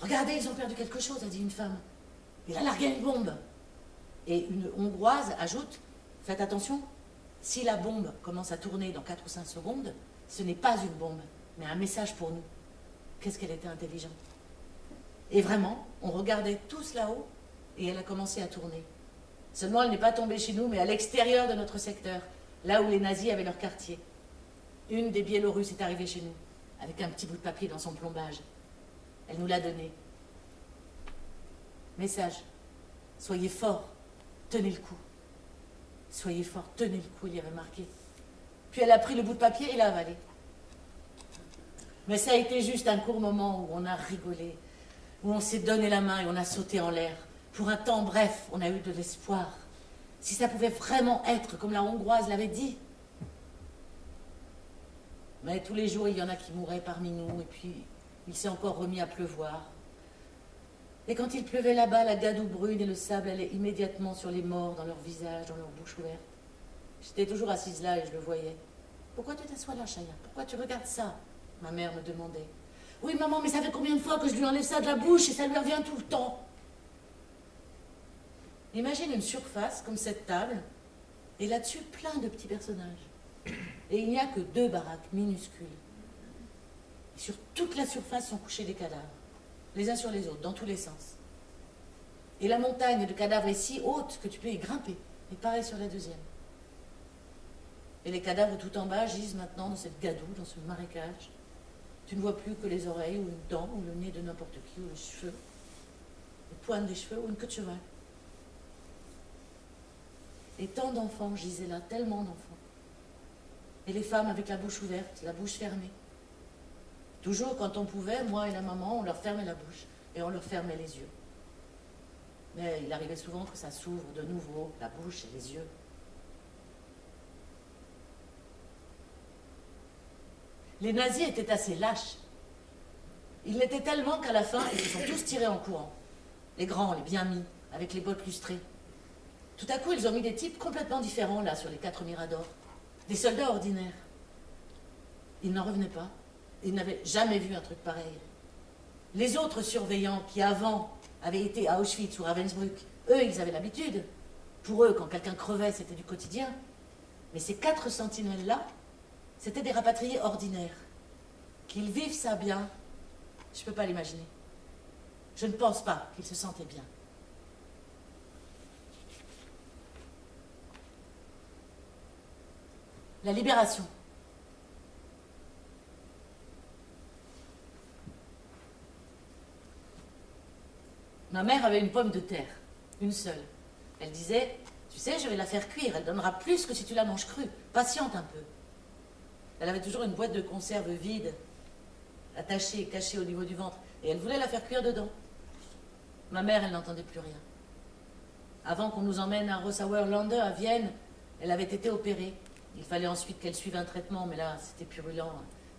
Regardez, ils ont perdu quelque chose, a dit une femme. Il a largué une bombe. Et une Hongroise ajoute, faites attention, si la bombe commence à tourner dans 4 ou 5 secondes, ce n'est pas une bombe, mais un message pour nous. Qu'est-ce qu'elle était intelligente. Et vraiment, on regardait tous là-haut et elle a commencé à tourner. Seulement, elle n'est pas tombée chez nous, mais à l'extérieur de notre secteur, là où les nazis avaient leur quartier. Une des Biélorusses est arrivée chez nous, avec un petit bout de papier dans son plombage. Elle nous l'a donné. Message. Soyez forts, tenez le coup. Soyez forts, tenez le coup, il y avait marqué. Puis elle a pris le bout de papier et l'a avalé. Mais ça a été juste un court moment où on a rigolé, où on s'est donné la main et on a sauté en l'air. Pour un temps bref, on a eu de l'espoir. Si ça pouvait vraiment être comme la Hongroise l'avait dit. Mais tous les jours, il y en a qui mouraient parmi nous, et puis il s'est encore remis à pleuvoir. Et quand il pleuvait là-bas, la gadoue brune et le sable allaient immédiatement sur les morts, dans leur visage, dans leur bouche ouverte. J'étais toujours assise là et je le voyais. Pourquoi tu t'assois là, Chaya? Pourquoi tu regardes ça? Ma mère me demandait. Oui, maman, mais ça fait combien de fois que je lui enlève ça de la bouche et ça lui revient tout le temps? Imagine une surface comme cette table, et là-dessus plein de petits personnages. Et il n'y a que deux baraques minuscules. Sur toute la surface sont couchés des cadavres, les uns sur les autres, dans tous les sens. Et la montagne de cadavres est si haute que tu peux y grimper, et pareil sur la deuxième. Et les cadavres tout en bas gisent maintenant dans cette gadoue, dans ce marécage. Tu ne vois plus que les oreilles, ou une dent, ou le nez de n'importe qui, ou les cheveux, les pointes des cheveux, ou une queue de cheval. Et tant d'enfants gisaient là, tellement d'enfants. Et les femmes avec la bouche ouverte, la bouche fermée. Toujours quand on pouvait, moi et la maman, on leur fermait la bouche et on leur fermait les yeux. Mais il arrivait souvent que ça s'ouvre de nouveau, la bouche et les yeux. Les nazis étaient assez lâches. Ils l'étaient tellement qu'à la fin, ils se sont tous tirés en courant. Les grands, les bien mis, avec les bottes lustrées. Tout à coup, ils ont mis des types complètement différents là sur les quatre miradors. Des soldats ordinaires. Ils n'en revenaient pas. Ils n'avaient jamais vu un truc pareil. Les autres surveillants qui avant avaient été à Auschwitz ou Ravensbrück, eux, ils avaient l'habitude. Pour eux, quand quelqu'un crevait, c'était du quotidien. Mais ces quatre sentinelles-là, c'était des rapatriés ordinaires. Qu'ils vivent ça bien, je ne peux pas l'imaginer. Je ne pense pas qu'ils se sentaient bien. La libération. Ma mère avait une pomme de terre, une seule. Elle disait, tu sais, je vais la faire cuire, elle donnera plus que si tu la manges crue. Patiente un peu. Elle avait toujours une boîte de conserve vide, attachée, cachée au niveau du ventre, et elle voulait la faire cuire dedans. Ma mère, elle n'entendait plus rien. Avant qu'on nous emmène à Rossauer à Vienne, elle avait été opérée. Il fallait ensuite qu'elle suive un traitement, mais là, c'était purulent,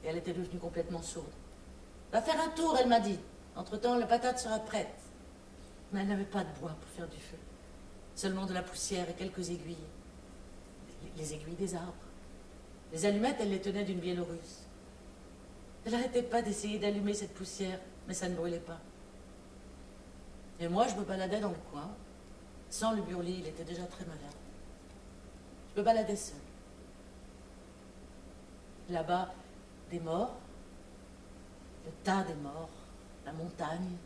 et elle était devenue complètement sourde. Va faire un tour, elle m'a dit. Entre-temps, la patate sera prête. Mais elle n'avait pas de bois pour faire du feu. Seulement de la poussière et quelques aiguilles. Les aiguilles des arbres. Les allumettes, elle les tenait d'une biélorusse. Elle n'arrêtait pas d'essayer d'allumer cette poussière, mais ça ne brûlait pas. Et moi, je me baladais dans le coin. Sans le burli, il était déjà très malade. Je me baladais seul. Là-bas, des morts, le tas des morts, la montagne.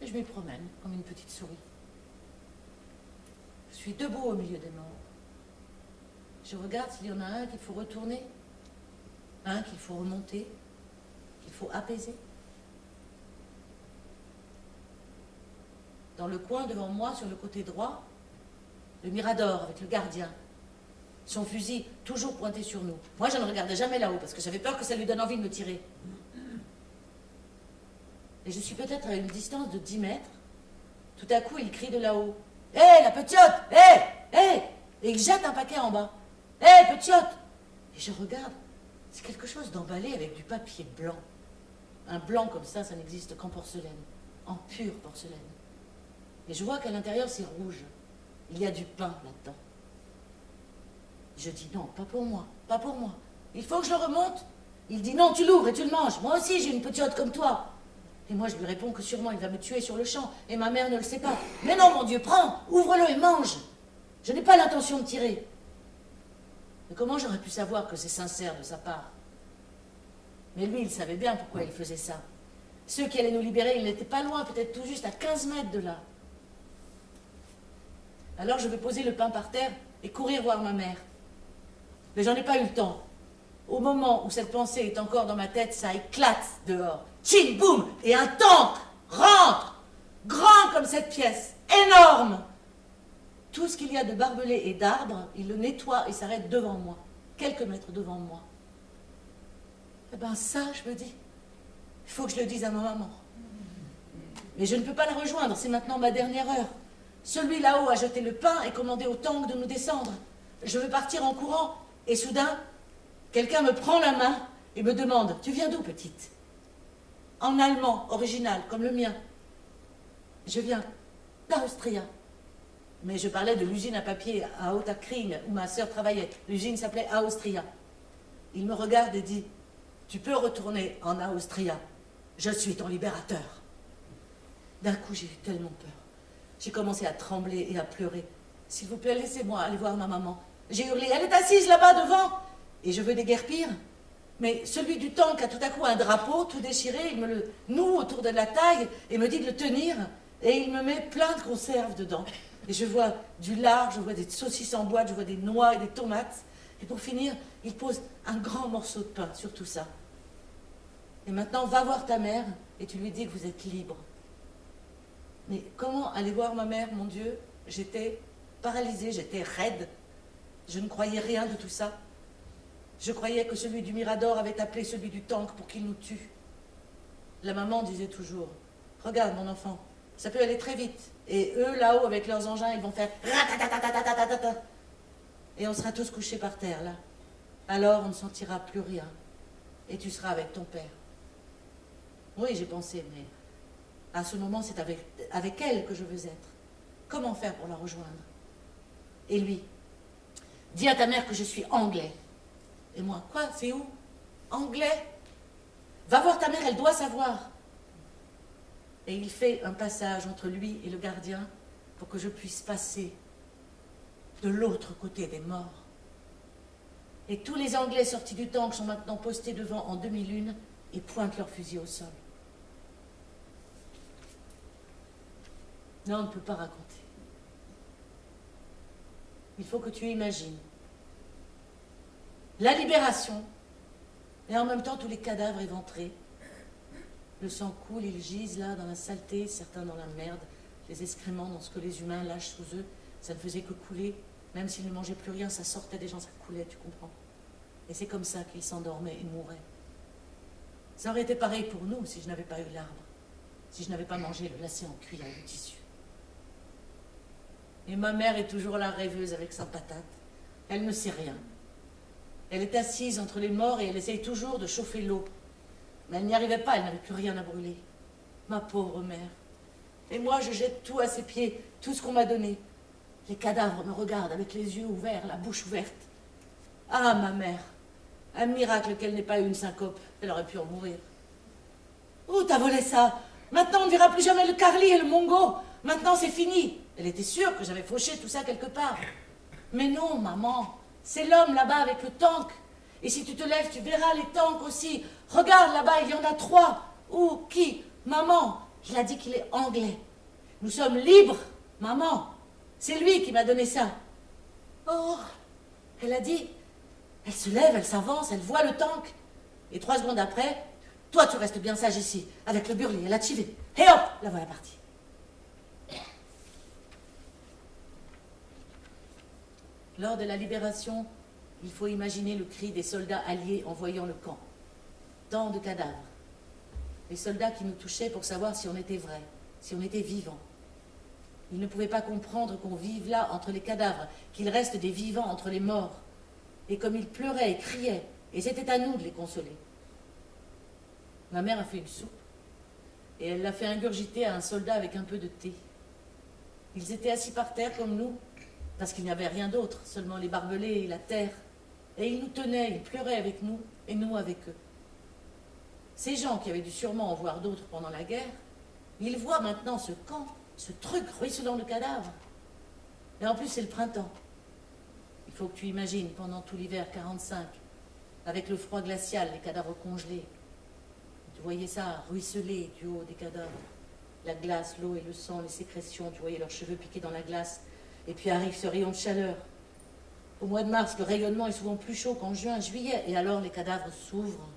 Et je m'y promène comme une petite souris. Je suis debout au milieu des morts. Je regarde s'il y en a un qu'il faut retourner, un qu'il faut remonter, qu'il faut apaiser. Dans le coin devant moi, sur le côté droit, le mirador avec le gardien, son fusil toujours pointé sur nous. Moi, je ne regardais jamais là-haut parce que j'avais peur que ça lui donne envie de me tirer. Et je suis peut-être à une distance de 10 mètres. Tout à coup, il crie de là-haut. Hé, la petite Hé Hé Et il jette un paquet en bas. Hé, petite Et je regarde. C'est quelque chose d'emballé avec du papier blanc. Un blanc comme ça, ça n'existe qu'en porcelaine, en pure porcelaine. Et je vois qu'à l'intérieur, c'est rouge. Il y a du pain là-dedans. Je dis non, pas pour moi, pas pour moi. Il faut que je le remonte. Il dit non, tu l'ouvres et tu le manges. Moi aussi, j'ai une petite comme toi. Et moi, je lui réponds que sûrement il va me tuer sur le champ. Et ma mère ne le sait pas. Mais non, mon Dieu, prends, ouvre-le et mange. Je n'ai pas l'intention de tirer. Mais comment j'aurais pu savoir que c'est sincère de sa part? Mais lui, il savait bien pourquoi il faisait ça. Ceux qui allaient nous libérer, ils n'étaient pas loin, peut-être tout juste à 15 mètres de là. Alors je vais poser le pain par terre et courir voir ma mère. Mais j'en ai pas eu le temps. Au moment où cette pensée est encore dans ma tête, ça éclate dehors. Tching, boum Et un tank rentre Grand comme cette pièce Énorme Tout ce qu'il y a de barbelé et d'arbres, il le nettoie et s'arrête devant moi. Quelques mètres devant moi. Eh ben ça, je me dis, il faut que je le dise à ma maman. Mais je ne peux pas la rejoindre, c'est maintenant ma dernière heure. Celui là-haut a jeté le pain et commandé au tank de nous descendre. Je veux partir en courant, et soudain, quelqu'un me prend la main et me demande Tu viens d'où, petite? En allemand, original, comme le mien. Je viens d'Austria. Mais je parlais de l'usine à papier à Ottakring où ma sœur travaillait. L'usine s'appelait Austria. Il me regarde et dit Tu peux retourner en Austria. Je suis ton libérateur. D'un coup, j'ai eu tellement peur. J'ai commencé à trembler et à pleurer. S'il vous plaît, laissez-moi aller voir ma maman. J'ai hurlé, elle est assise là-bas devant. Et je veux déguerpir. Mais celui du tank a tout à coup un drapeau tout déchiré, il me le noue autour de la taille et me dit de le tenir. Et il me met plein de conserves dedans. Et je vois du lard, je vois des saucisses en boîte, je vois des noix et des tomates. Et pour finir, il pose un grand morceau de pain sur tout ça. Et maintenant, va voir ta mère et tu lui dis que vous êtes libre. Mais comment aller voir ma mère, mon Dieu? J'étais paralysée, j'étais raide. Je ne croyais rien de tout ça. Je croyais que celui du Mirador avait appelé celui du tank pour qu'il nous tue. La maman disait toujours Regarde, mon enfant, ça peut aller très vite. Et eux, là-haut, avec leurs engins, ils vont faire Et on sera tous couchés par terre, là. Alors on ne sentira plus rien. Et tu seras avec ton père. Oui, j'ai pensé, mais à ce moment, c'est avec, avec elle que je veux être. Comment faire pour la rejoindre? Et lui, dis à ta mère que je suis anglais. Et moi, quoi C'est où? Anglais Va voir ta mère, elle doit savoir. Et il fait un passage entre lui et le gardien pour que je puisse passer de l'autre côté des morts. Et tous les Anglais sortis du tank sont maintenant postés devant en demi-lune et pointent leurs fusils au sol. Non, on ne peut pas raconter. Il faut que tu imagines la libération et en même temps tous les cadavres éventrés. Le sang coule, ils gisent là dans la saleté, certains dans la merde, les excréments dans ce que les humains lâchent sous eux. Ça ne faisait que couler. Même s'ils ne mangeaient plus rien, ça sortait des gens, ça coulait, tu comprends. Et c'est comme ça qu'ils s'endormaient et mouraient. Ça aurait été pareil pour nous si je n'avais pas eu l'arbre, si je n'avais pas mangé le lacet en cuir et le tissu. Et ma mère est toujours la rêveuse avec sa patate. Elle ne sait rien. Elle est assise entre les morts et elle essaye toujours de chauffer l'eau. Mais elle n'y arrivait pas, elle n'avait plus rien à brûler. Ma pauvre mère. Et moi, je jette tout à ses pieds, tout ce qu'on m'a donné. Les cadavres me regardent avec les yeux ouverts, la bouche ouverte. Ah, ma mère. Un miracle qu'elle n'ait pas eu une syncope. Elle aurait pu en mourir. Où t'as volé ça? Maintenant, on ne verra plus jamais le Carly et le Mongo. Maintenant, c'est fini. Elle était sûre que j'avais fauché tout ça quelque part. Mais non, maman, c'est l'homme là-bas avec le tank. Et si tu te lèves, tu verras les tanks aussi. Regarde là-bas, il y en a trois. Où Qui? Maman. Il a dit qu'il est anglais. Nous sommes libres, maman. C'est lui qui m'a donné ça. Oh, elle a dit. Elle se lève, elle s'avance, elle voit le tank. Et trois secondes après, toi tu restes bien sage ici, avec le burli et la tivée. Et hop, la voilà partie. Lors de la libération, il faut imaginer le cri des soldats alliés en voyant le camp. Tant de cadavres. Les soldats qui nous touchaient pour savoir si on était vrai, si on était vivant. Ils ne pouvaient pas comprendre qu'on vive là entre les cadavres, qu'il reste des vivants entre les morts. Et comme ils pleuraient et criaient, Et c'était à nous de les consoler. Ma mère a fait une soupe et elle l'a fait ingurgiter à un soldat avec un peu de thé. Ils étaient assis par terre comme nous, parce qu'il n'y avait rien d'autre, seulement les barbelés et la terre. Et ils nous tenaient, ils pleuraient avec nous, et nous avec eux. Ces gens qui avaient dû sûrement en voir d'autres pendant la guerre, ils voient maintenant ce camp, ce truc ruisselant de cadavres. Et en plus, c'est le printemps. Il faut que tu imagines, pendant tout l'hiver 45, avec le froid glacial, les cadavres congelés. Tu voyais ça ruisseler du haut des cadavres. La glace, l'eau et le sang, les sécrétions, tu voyais leurs cheveux piqués dans la glace. Et puis arrive ce rayon de chaleur. Au mois de mars, le rayonnement est souvent plus chaud qu'en juin, juillet, et alors les cadavres s'ouvrent.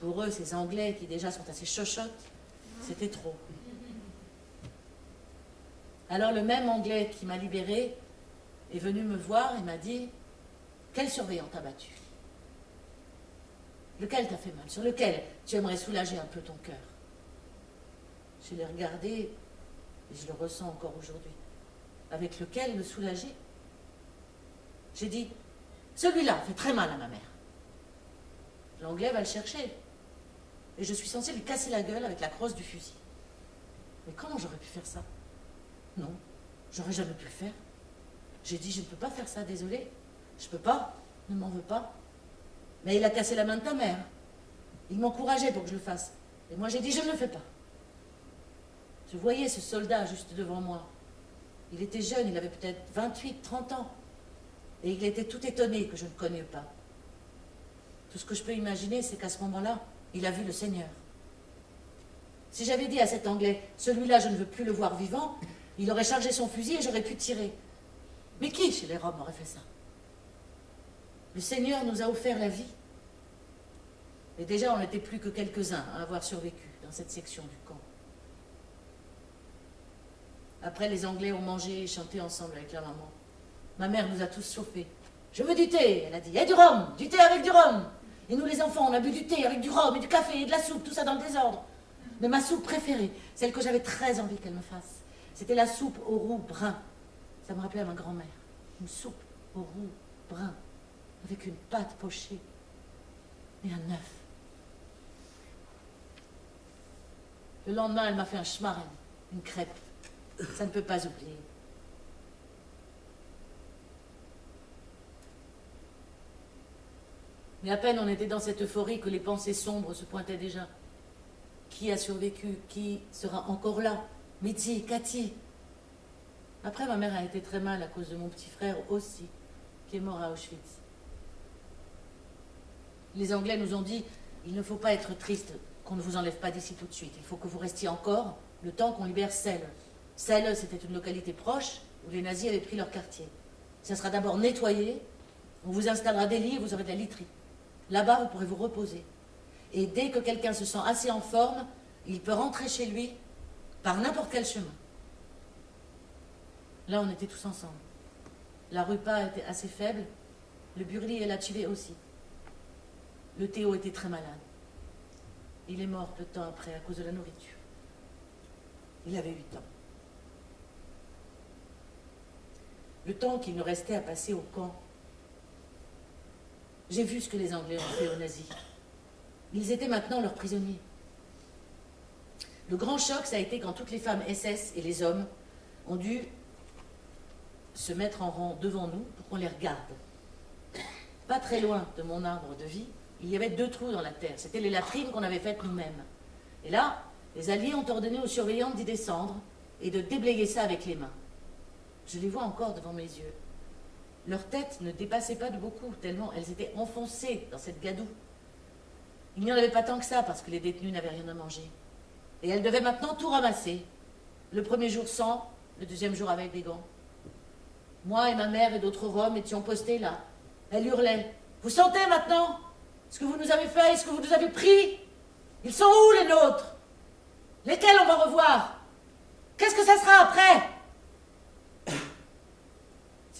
Pour eux, ces Anglais qui déjà sont assez chochottes, c'était trop. Alors le même Anglais qui m'a libéré est venu me voir et m'a dit Quel surveillant t'a battu Lequel t'a fait mal? Sur lequel tu aimerais soulager un peu ton cœur? Je l'ai regardé et je le ressens encore aujourd'hui. Avec lequel le soulager J'ai dit Celui-là fait très mal à ma mère. L'anglais va le chercher. Et je suis censée lui casser la gueule avec la crosse du fusil. Mais comment j'aurais pu faire ça? Non, j'aurais jamais pu le faire. J'ai dit, je ne peux pas faire ça, désolé. Je peux pas, ne m'en veux pas. Mais il a cassé la main de ta mère. Il m'encourageait pour que je le fasse. Et moi j'ai dit, je ne le fais pas. Je voyais ce soldat juste devant moi. Il était jeune, il avait peut-être 28, 30 ans. Et il était tout étonné que je ne connais pas. Tout ce que je peux imaginer, c'est qu'à ce moment-là, il a vu le Seigneur. Si j'avais dit à cet Anglais, celui-là, je ne veux plus le voir vivant, il aurait chargé son fusil et j'aurais pu tirer. Mais qui chez les Roms aurait fait ça? Le Seigneur nous a offert la vie. Et déjà, on n'était plus que quelques-uns à avoir survécu dans cette section du camp. Après, les Anglais ont mangé et chanté ensemble avec leur maman. Ma mère nous a tous chauffés. Je veux du thé, elle a dit. Et du rhum, du thé avec du rhum. Et nous, les enfants, on a bu du thé avec du rhum et du café et de la soupe, tout ça dans le désordre. Mais ma soupe préférée, celle que j'avais très envie qu'elle me fasse, c'était la soupe au roux brun. Ça me rappelait à ma grand-mère. Une soupe au roux brun, avec une pâte pochée et un œuf. Le lendemain, elle m'a fait un schmarren, une crêpe. Ça ne peut pas oublier. Mais à peine on était dans cette euphorie que les pensées sombres se pointaient déjà. Qui a survécu Qui sera encore là? Mitzi, Cathy Après, ma mère a été très mal à cause de mon petit frère aussi, qui est mort à Auschwitz. Les Anglais nous ont dit il ne faut pas être triste qu'on ne vous enlève pas d'ici tout de suite. Il faut que vous restiez encore le temps qu'on libère Celle. Celle, c'était une localité proche où les nazis avaient pris leur quartier. Ça sera d'abord nettoyé, on vous installera des lits et vous aurez de la literie. Là-bas, vous pourrez vous reposer. Et dès que quelqu'un se sent assez en forme, il peut rentrer chez lui par n'importe quel chemin. Là, on était tous ensemble. La rupa était assez faible, le burli et la aussi. Le Théo était très malade. Il est mort peu de temps après à cause de la nourriture. Il avait huit ans. Le temps qu'il nous restait à passer au camp, j'ai vu ce que les Anglais ont fait aux nazis. Ils étaient maintenant leurs prisonniers. Le grand choc, ça a été quand toutes les femmes SS et les hommes ont dû se mettre en rang devant nous pour qu'on les regarde. Pas très loin de mon arbre de vie, il y avait deux trous dans la terre. C'était les latrines qu'on avait faites nous-mêmes. Et là, les Alliés ont ordonné aux surveillants d'y descendre et de déblayer ça avec les mains. Je les vois encore devant mes yeux. Leurs têtes ne dépassaient pas de beaucoup, tellement elles étaient enfoncées dans cette gadoue. Il n'y en avait pas tant que ça, parce que les détenus n'avaient rien à manger. Et elles devaient maintenant tout ramasser. Le premier jour sans, le deuxième jour avec des gants. Moi et ma mère et d'autres Roms étions postés là. Elle hurlait. Vous sentez maintenant ce que vous nous avez fait, ce que vous nous avez pris? Ils sont où les nôtres? Lesquels on va revoir Qu'est-ce que ça sera après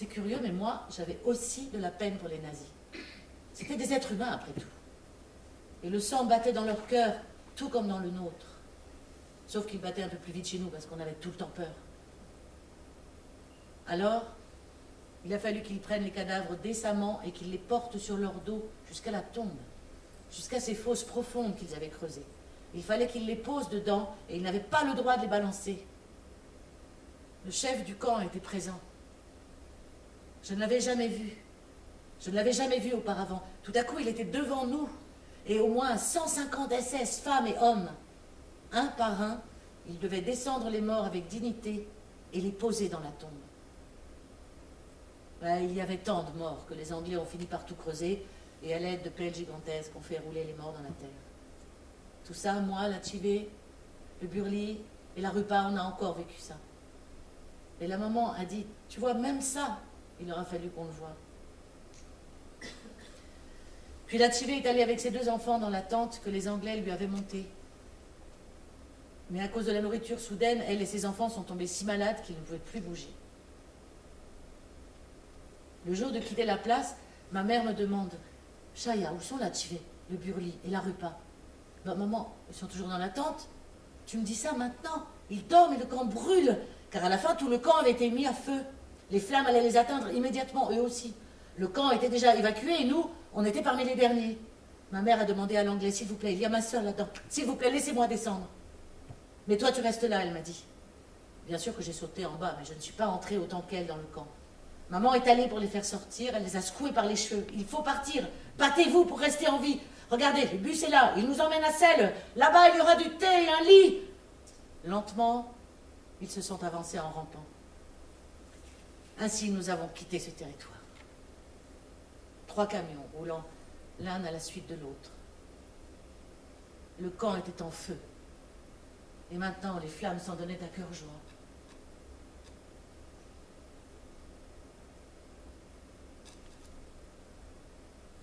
c'est curieux, mais moi, j'avais aussi de la peine pour les nazis. C'était des êtres humains, après tout. Et le sang battait dans leur cœur, tout comme dans le nôtre. Sauf qu'il battait un peu plus vite chez nous, parce qu'on avait tout le temps peur. Alors, Il a fallu qu'ils prennent les cadavres décemment et qu'ils les portent sur leur dos jusqu'à la tombe, jusqu'à ces fosses profondes qu'ils avaient creusées. Il fallait qu'ils les posent dedans et ils n'avaient pas le droit de les balancer. Le chef du camp était présent. Je ne l'avais jamais vu. Je ne l'avais jamais vu auparavant. Tout à coup, il était devant nous et au moins 150 SS, femmes et hommes. Un par un, il devait descendre les morts avec dignité et les poser dans la tombe. Ben, il y avait tant de morts que les Anglais ont fini par tout creuser et à l'aide de pelles gigantesques ont fait rouler les morts dans la terre. Tout ça, moi, la Chivé, le Burli et la Rupa, on a encore vécu ça. Et la maman a dit, tu vois, même ça, il aura fallu qu'on le voie. Puis la Chivé est allée avec ses deux enfants dans la tente que les Anglais lui avaient montée. Mais à cause de la nourriture soudaine, elle et ses enfants sont tombés si malades qu'ils ne pouvaient plus bouger. Le jour de quitter la place, ma mère me demande Chaya, où sont la Chivé, le Burli et la Rupa? Bah, Maman, ils sont toujours dans la tente. Tu me dis ça maintenant Ils dorment et le camp brûle car à la fin, tout le camp avait été mis à feu. Les flammes allaient les atteindre immédiatement, eux aussi. Le camp était déjà évacué et nous, on était parmi les derniers. Ma mère a demandé à l'anglais, s'il vous plaît, il y a ma soeur là-dedans. S'il vous plaît, laissez-moi descendre. Mais toi, tu restes là, elle m'a dit. Bien sûr que j'ai sauté en bas, mais je ne suis pas entrée autant qu'elle dans le camp. Maman est allée pour les faire sortir, elle les a secoués par les cheveux. Il faut partir. Battez-vous pour rester en vie. Regardez, le bus est là, il nous emmène à Selle. Là-bas, il y aura du thé et un lit. Lentement, ils se sont avancés en rampant. Ainsi, nous avons quitté ce territoire. Trois camions roulant l'un à la suite de l'autre. Le camp était en feu. Et maintenant, les flammes s'en donnaient à cœur joie.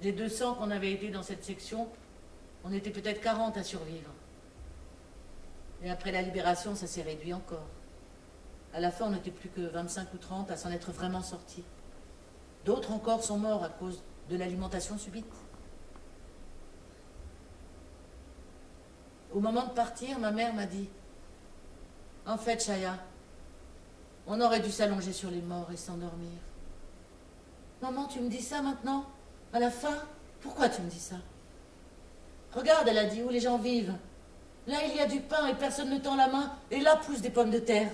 Les 200 qu'on avait été dans cette section, on était peut-être 40 à survivre. Et après la libération, ça s'est réduit encore. À la fin, on n'était plus que 25 ou 30 à s'en être vraiment sortis. D'autres encore sont morts à cause de l'alimentation subite. Au moment de partir, ma mère m'a dit En fait, Chaya, on aurait dû s'allonger sur les morts et s'endormir. Maman, tu me dis ça maintenant À la fin? Pourquoi tu me dis ça? Regarde, elle a dit, où les gens vivent. Là, il y a du pain et personne ne tend la main, et là poussent des pommes de terre.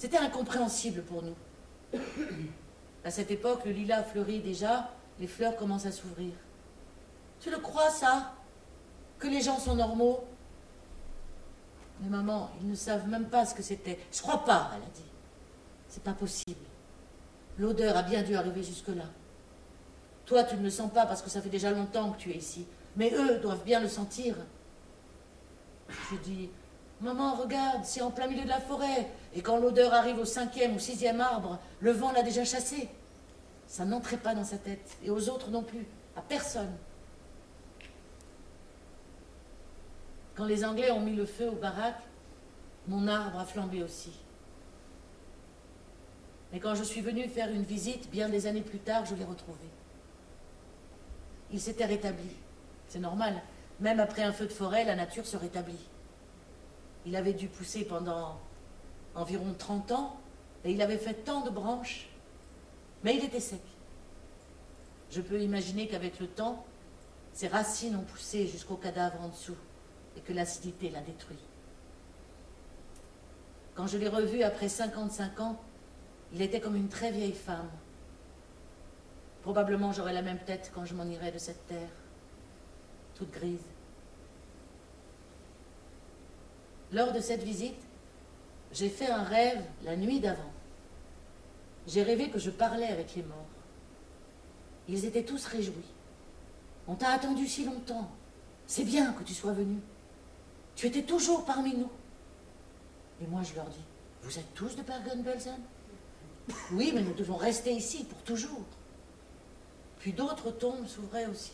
C'était incompréhensible pour nous. À cette époque, le lilas fleurit déjà, les fleurs commencent à s'ouvrir. Tu le crois, ça Que les gens sont normaux? Mais maman, ils ne savent même pas ce que c'était. Je crois pas, elle a dit. C'est pas possible. L'odeur a bien dû arriver jusque-là. Toi, tu ne le sens pas parce que ça fait déjà longtemps que tu es ici. Mais eux doivent bien le sentir. Je dis, Maman, regarde, c'est en plein milieu de la forêt. Et quand l'odeur arrive au cinquième ou sixième arbre, le vent l'a déjà chassé. Ça n'entrait pas dans sa tête. Et aux autres non plus. À personne. Quand les Anglais ont mis le feu aux baraques, mon arbre a flambé aussi. Mais quand je suis venue faire une visite, bien des années plus tard, je l'ai retrouvé. Il s'était rétabli. C'est normal. Même après un feu de forêt, la nature se rétablit. Il avait dû pousser pendant environ 30 ans et il avait fait tant de branches, mais il était sec. Je peux imaginer qu'avec le temps, ses racines ont poussé jusqu'au cadavre en dessous et que l'acidité l'a détruit. Quand je l'ai revu après 55 ans, il était comme une très vieille femme. Probablement j'aurai la même tête quand je m'en irai de cette terre, toute grise. Lors de cette visite, j'ai fait un rêve la nuit d'avant. J'ai rêvé que je parlais avec les morts. Ils étaient tous réjouis. On t'a attendu si longtemps. C'est bien que tu sois venu. Tu étais toujours parmi nous. Et moi, je leur dis, vous êtes tous de Bergen-Belsen Oui, mais nous devons rester ici pour toujours. Puis d'autres tombes s'ouvraient aussi.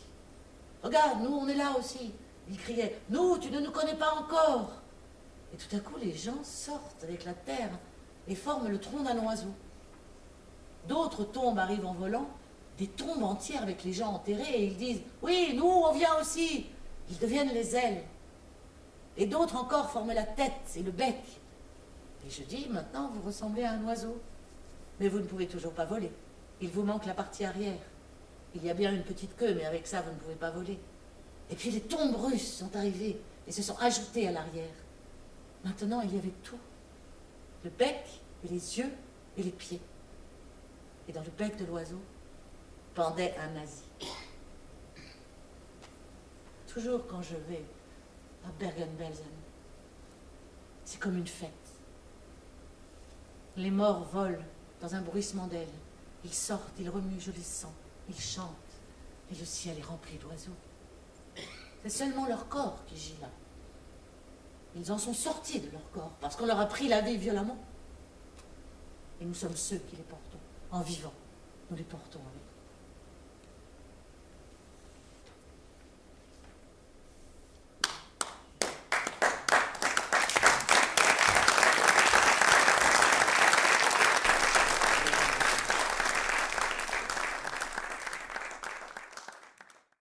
Regarde, nous, on est là aussi. Ils criaient, nous, tu ne nous connais pas encore. Tout à coup, les gens sortent avec la terre et forment le tronc d'un oiseau. D'autres tombes arrivent en volant, des tombes entières avec les gens enterrés, et ils disent Oui, nous, on vient aussi. Ils deviennent les ailes. Et d'autres encore forment la tête et le bec. Et je dis Maintenant, vous ressemblez à un oiseau. Mais vous ne pouvez toujours pas voler. Il vous manque la partie arrière. Il y a bien une petite queue, mais avec ça, vous ne pouvez pas voler. Et puis les tombes russes sont arrivées et se sont ajoutées à l'arrière. Maintenant, il y avait tout. Le bec et les yeux et les pieds. Et dans le bec de l'oiseau pendait un nazi. Toujours quand je vais à Bergen-Belsen, c'est comme une fête. Les morts volent dans un bruissement d'ailes. Ils sortent, ils remuent, je les sens. Ils chantent. Et le ciel est rempli d'oiseaux. C'est seulement leur corps qui gît là. Ils en sont sortis de leur corps parce qu'on leur a pris la vie violemment. Et nous sommes ceux qui les portons. En vivant, nous les portons avec